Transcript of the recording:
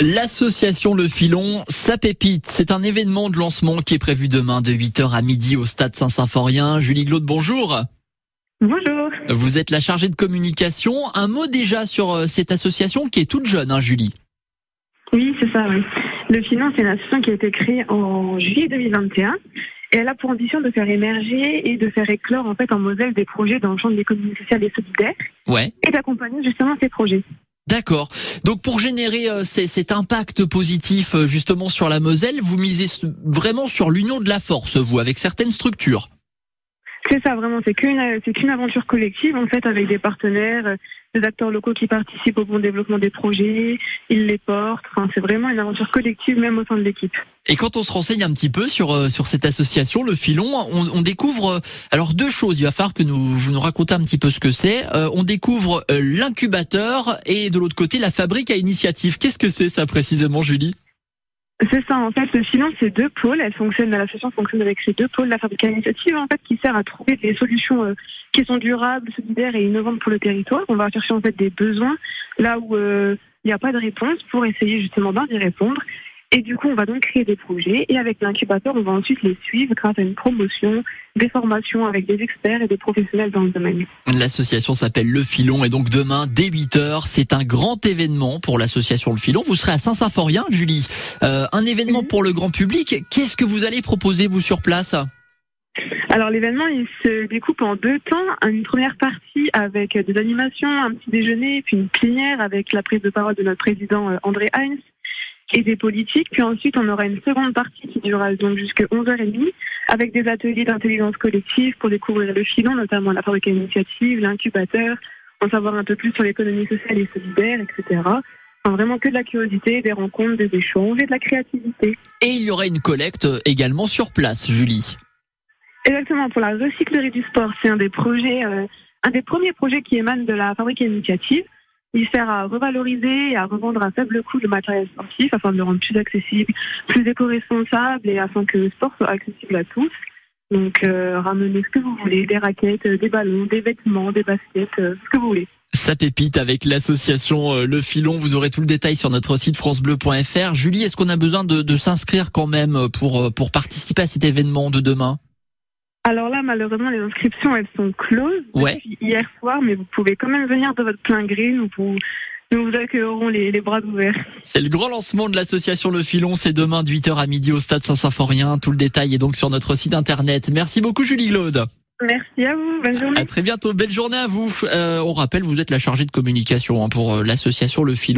L'association Le Filon, sa pépite, c'est un événement de lancement qui est prévu demain de 8h à midi au stade Saint-Symphorien. Julie Glaude, bonjour. Bonjour. Vous êtes la chargée de communication. Un mot déjà sur euh, cette association qui est toute jeune, hein, Julie. Oui, c'est ça, oui. Le Filon, c'est une association qui a été créée en juillet 2021 et elle a pour ambition de faire émerger et de faire éclore en fait en Moselle des projets dans le champ de l'économie sociale et solidaire Ouais. et d'accompagner justement ces projets. D'accord. Donc pour générer euh, cet impact positif euh, justement sur la Moselle, vous misez vraiment sur l'union de la force, vous, avec certaines structures. C'est ça, vraiment, c'est qu'une euh, c'est qu'une aventure collective en fait avec des partenaires, euh, des acteurs locaux qui participent au bon développement des projets, ils les portent. Enfin, c'est vraiment une aventure collective même au sein de l'équipe. Et quand on se renseigne un petit peu sur euh, sur cette association, le Filon, on, on découvre euh, alors deux choses. Il va falloir que nous vous nous racontez un petit peu ce que c'est. Euh, on découvre euh, l'incubateur et de l'autre côté la fabrique à initiative. Qu'est-ce que c'est ça précisément, Julie? C'est ça, en fait, le Filon, c'est deux pôles. Elle fonctionne, l'association fonctionne avec ces deux pôles. La fabrique à initiative, en fait, qui sert à trouver des solutions euh, qui sont durables, solidaires et innovantes pour le territoire. On va chercher, en fait, des besoins là où il n'y a pas de réponse pour essayer justement d'y répondre. Et du coup, on va donc créer des projets et avec l'incubateur, on va ensuite les suivre grâce à une promotion, des formations avec des experts et des professionnels dans le domaine. L'association s'appelle Le Filon et donc demain dès 8h, c'est un grand événement pour l'association Le Filon. Vous serez à Saint-Symphorien, Julie. Euh, un événement Mhm. pour le grand public. Qu'est-ce que vous allez proposer vous sur place? Alors l'événement il se découpe en deux temps. Une première partie avec des animations, un petit déjeuner, puis une plénière avec la prise de parole de notre président euh, André Heinz et des politiques. Puis ensuite on aura une seconde partie qui durera donc jusqu'à 11h30 avec des ateliers d'intelligence collective pour découvrir le filon, notamment la fabrique initiative, l'incubateur, en savoir un peu plus sur l'économie sociale et solidaire, etc. Enfin, vraiment que de la curiosité, des rencontres, des échanges et de la créativité. Et il y aura une collecte également sur place, Julie. Exactement, pour la recyclerie du sport, c'est un des projets, euh, un des premiers projets qui émane de la fabrique initiative. Il sert à revaloriser et à revendre à faible coût le matériel sportif afin de le rendre plus accessible, plus éco-responsable et afin que le sport soit accessible à tous. Donc, euh, ramenez ce que vous voulez, des raquettes, euh, des ballons, des vêtements, des baskets, euh, ce que vous voulez. Ça pépite avec l'association Le Filon. Vous aurez tout le détail sur notre site francebleu.fr. Julie, est-ce qu'on a besoin de, de s'inscrire quand même pour, pour participer à cet événement de demain? Alors là, malheureusement, les inscriptions, elles sont closes Ouais. depuis hier soir, mais vous pouvez quand même venir de votre plein gré. Nous vous, nous vous accueillerons les, les bras ouverts. C'est le grand lancement de l'association Le Filon. C'est demain de 8h à midi au stade Saint-Symphorien. Tout le détail est donc sur notre site internet. Merci beaucoup Julie Glaude. Merci à vous. Bonne journée. À très bientôt. Belle journée à vous. Euh, on rappelle, vous êtes la chargée de communication hein, pour euh, l'association Le Filon.